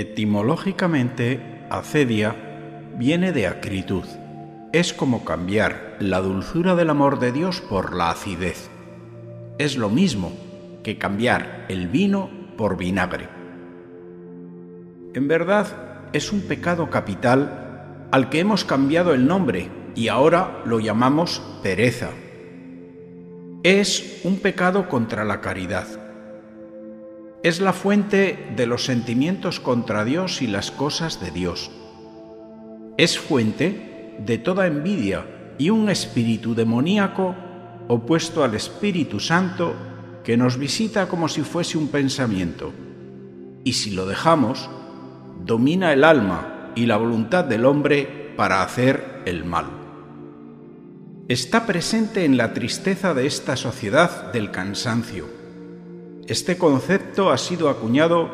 Etimológicamente, acedia viene de acritud. Es como cambiar la dulzura del amor de Dios por la acidez. Es lo mismo que cambiar el vino por vinagre. En verdad, es un pecado capital al que hemos cambiado el nombre y ahora lo llamamos pereza. Es un pecado contra la caridad es la fuente de los sentimientos contra Dios y las cosas de Dios. Es fuente de toda envidia y un espíritu demoníaco opuesto al Espíritu Santo que nos visita como si fuese un pensamiento. Y si lo dejamos, domina el alma y la voluntad del hombre para hacer el mal. Está presente en la tristeza de esta sociedad del cansancio este concepto ha sido acuñado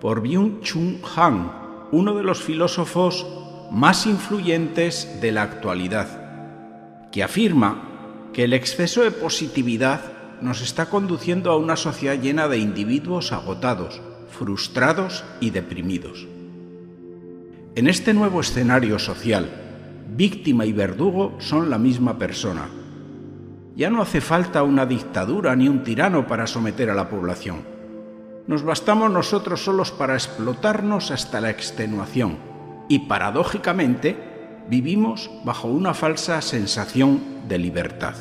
por Byung-Chun Han, uno de los filósofos más influyentes de la actualidad, que afirma que el exceso de positividad nos está conduciendo a una sociedad llena de individuos agotados, frustrados y deprimidos. En este nuevo escenario social, víctima y verdugo son la misma persona ya no hace falta una dictadura ni un tirano para someter a la población. Nos bastamos nosotros solos para explotarnos hasta la extenuación y paradójicamente vivimos bajo una falsa sensación de libertad.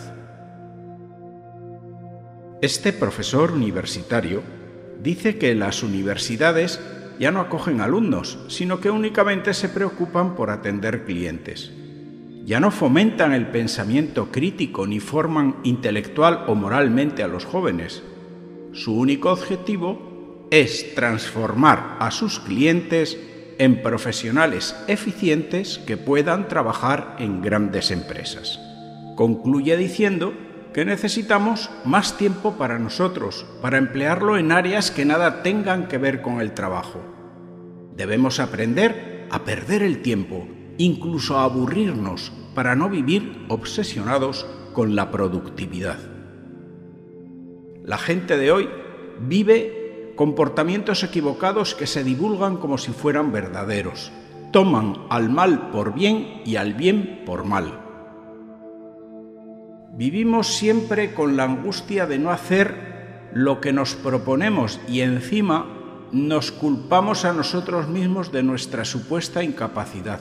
Este profesor universitario dice que las universidades ya no acogen alumnos, sino que únicamente se preocupan por atender clientes ya no fomentan el pensamiento crítico ni forman intelectual o moralmente a los jóvenes. Su único objetivo es transformar a sus clientes en profesionales eficientes que puedan trabajar en grandes empresas. Concluye diciendo que necesitamos más tiempo para nosotros, para emplearlo en áreas que nada tengan que ver con el trabajo. Debemos aprender a perder el tiempo incluso aburrirnos para no vivir obsesionados con la productividad. La gente de hoy vive comportamientos equivocados que se divulgan como si fueran verdaderos. Toman al mal por bien y al bien por mal. Vivimos siempre con la angustia de no hacer lo que nos proponemos y encima nos culpamos a nosotros mismos de nuestra supuesta incapacidad.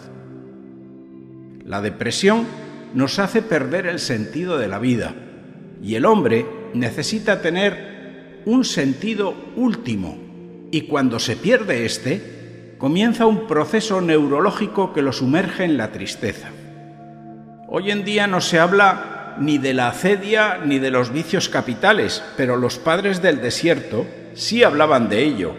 La depresión nos hace perder el sentido de la vida y el hombre necesita tener un sentido último y cuando se pierde este, comienza un proceso neurológico que lo sumerge en la tristeza. Hoy en día no se habla ni de la acedia ni de los vicios capitales, pero los padres del desierto sí hablaban de ello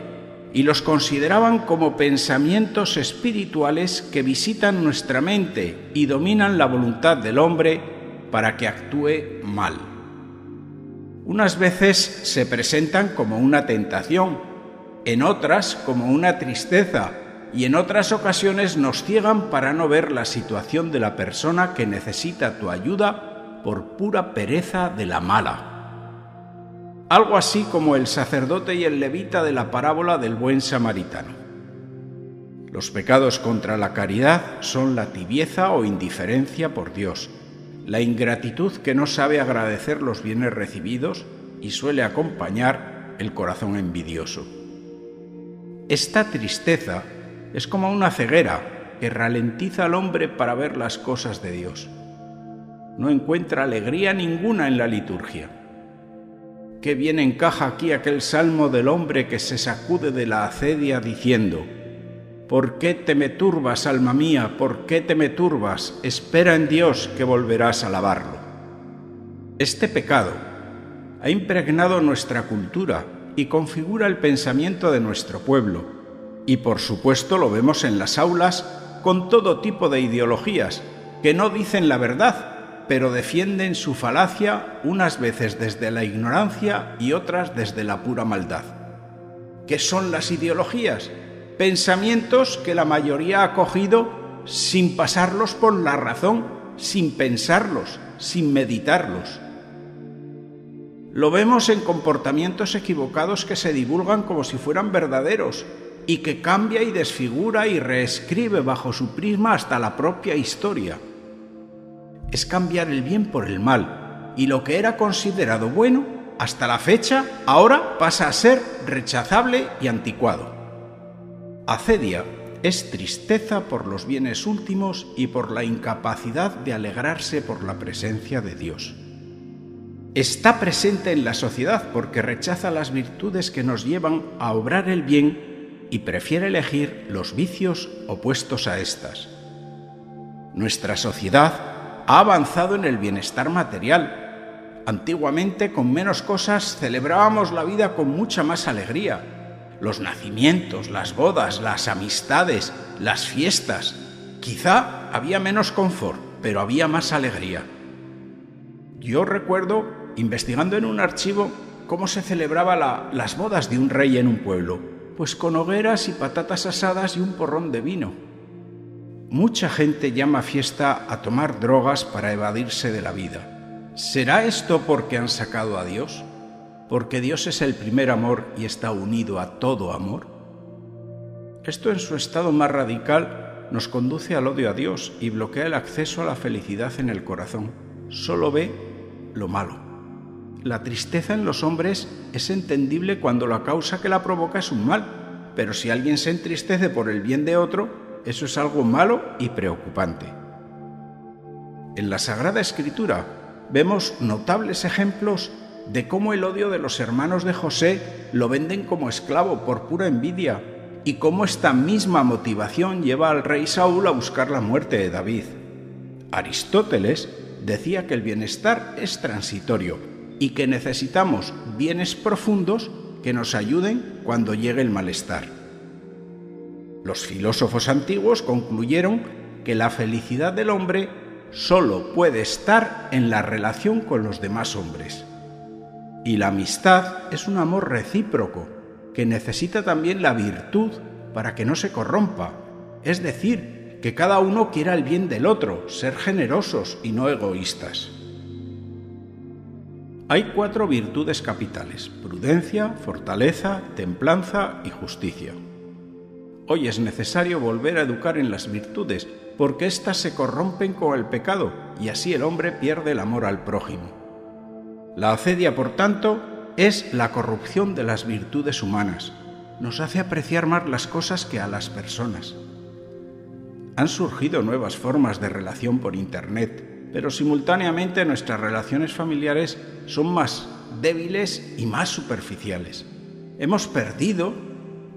y los consideraban como pensamientos espirituales que visitan nuestra mente y dominan la voluntad del hombre para que actúe mal. Unas veces se presentan como una tentación, en otras como una tristeza y en otras ocasiones nos ciegan para no ver la situación de la persona que necesita tu ayuda por pura pereza de la mala algo así como el sacerdote y el levita de la parábola del buen samaritano. Los pecados contra la caridad son la tibieza o indiferencia por Dios, la ingratitud que no sabe agradecer los bienes recibidos y suele acompañar el corazón envidioso. Esta tristeza es como una ceguera que ralentiza al hombre para ver las cosas de Dios. No encuentra alegría ninguna en la liturgia Qué bien encaja aquí aquel salmo del hombre que se sacude de la acedia diciendo, ¿Por qué te me turbas, alma mía? ¿Por qué te me turbas? Espera en Dios que volverás a alabarlo. Este pecado ha impregnado nuestra cultura y configura el pensamiento de nuestro pueblo, y por supuesto lo vemos en las aulas con todo tipo de ideologías que no dicen la verdad pero defienden su falacia unas veces desde la ignorancia y otras desde la pura maldad. ¿Qué son las ideologías? Pensamientos que la mayoría ha cogido sin pasarlos por la razón, sin pensarlos, sin meditarlos. Lo vemos en comportamientos equivocados que se divulgan como si fueran verdaderos, y que cambia y desfigura y reescribe bajo su prisma hasta la propia historia. Es cambiar el bien por el mal, y lo que era considerado bueno, hasta la fecha, ahora pasa a ser rechazable y anticuado. Acedia es tristeza por los bienes últimos y por la incapacidad de alegrarse por la presencia de Dios. Está presente en la sociedad porque rechaza las virtudes que nos llevan a obrar el bien y prefiere elegir los vicios opuestos a estas. Nuestra sociedad ha avanzado en el bienestar material. Antiguamente con menos cosas celebrábamos la vida con mucha más alegría los nacimientos, las bodas, las amistades, las fiestas. Quizá había menos confort, pero había más alegría. Yo recuerdo, investigando en un archivo, cómo se celebraba las bodas de un rey en un pueblo, pues con hogueras y patatas asadas y un porrón de vino. Mucha gente llama fiesta a tomar drogas para evadirse de la vida. ¿Será esto porque han sacado a Dios? porque Dios es el primer amor y está unido a todo amor? Esto en su estado más radical nos conduce al odio a Dios y bloquea el acceso a la felicidad en el corazón. Solo ve lo malo. La tristeza en los hombres es entendible cuando la causa que la provoca es un mal, pero si alguien se entristece por el bien de otro, eso es algo malo y preocupante. En la Sagrada Escritura vemos notables ejemplos de cómo el odio de los hermanos de José lo venden como esclavo por pura envidia y cómo esta misma motivación lleva al rey Saúl a buscar la muerte de David. Aristóteles decía que el bienestar es transitorio y que necesitamos bienes profundos que nos ayuden cuando llegue el malestar. Los filósofos antiguos concluyeron que la felicidad del hombre solo puede estar en la relación con los demás hombres. Y la amistad es un amor recíproco que necesita también la virtud para que no se corrompa, es decir, que cada uno quiera el bien del otro, ser generosos y no egoístas. Hay cuatro virtudes capitales, prudencia, fortaleza, templanza y justicia. Hoy es necesario volver a educar en las virtudes, porque éstas se corrompen con el pecado y así el hombre pierde el amor al prójimo. La acedia, por tanto, es la corrupción de las virtudes humanas. Nos hace apreciar más las cosas que a las personas. Han surgido nuevas formas de relación por Internet, pero simultáneamente nuestras relaciones familiares son más débiles y más superficiales. Hemos perdido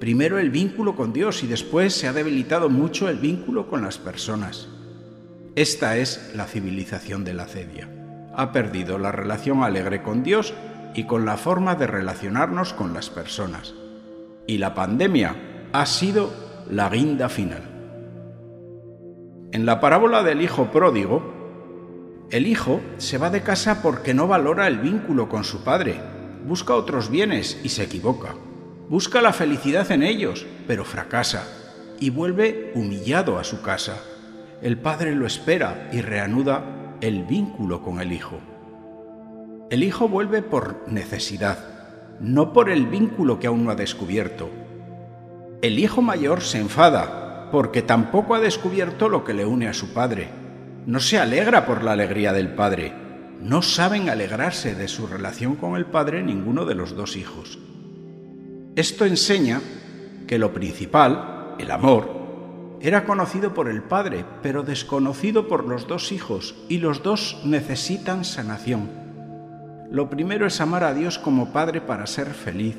primero el vínculo con Dios y después se ha debilitado mucho el vínculo con las personas. Esta es la civilización de la acedia ha perdido la relación alegre con Dios y con la forma de relacionarnos con las personas. Y la pandemia ha sido la guinda final. En la parábola del hijo pródigo, el hijo se va de casa porque no valora el vínculo con su padre, busca otros bienes y se equivoca. Busca la felicidad en ellos, pero fracasa y vuelve humillado a su casa. El padre lo espera y reanuda el vínculo con el Hijo. El Hijo vuelve por necesidad, no por el vínculo que aún no ha descubierto. El Hijo mayor se enfada porque tampoco ha descubierto lo que le une a su Padre. No se alegra por la alegría del Padre. No saben alegrarse de su relación con el Padre ninguno de los dos hijos. Esto enseña que lo principal, el amor, era conocido por el Padre, pero desconocido por los dos hijos, y los dos necesitan sanación. Lo primero es amar a Dios como Padre para ser feliz.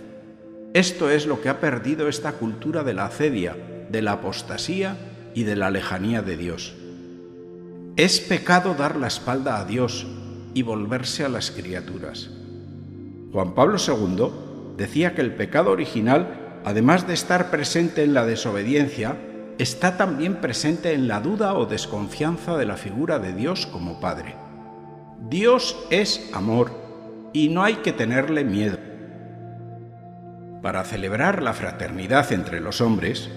Esto es lo que ha perdido esta cultura de la acedia, de la apostasía y de la lejanía de Dios. Es pecado dar la espalda a Dios y volverse a las criaturas. Juan Pablo II decía que el pecado original, además de estar presente en la desobediencia, está también presente en la duda o desconfianza de la figura de Dios como Padre. Dios es amor y no hay que tenerle miedo. Para celebrar la fraternidad entre los hombres,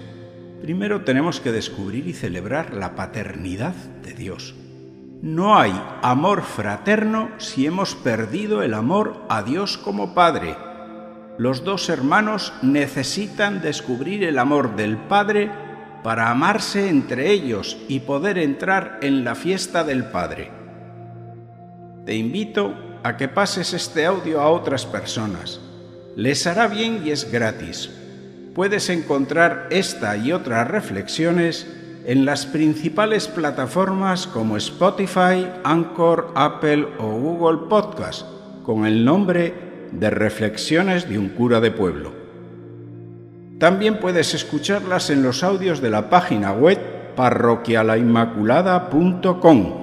primero tenemos que descubrir y celebrar la paternidad de Dios. No hay amor fraterno si hemos perdido el amor a Dios como Padre. Los dos hermanos necesitan descubrir el amor del Padre para amarse entre ellos y poder entrar en la fiesta del Padre. Te invito a que pases este audio a otras personas. Les hará bien y es gratis. Puedes encontrar esta y otras reflexiones en las principales plataformas como Spotify, Anchor, Apple o Google Podcast con el nombre de Reflexiones de un cura de pueblo. También puedes escucharlas en los audios de la página web parroquialainmaculada.com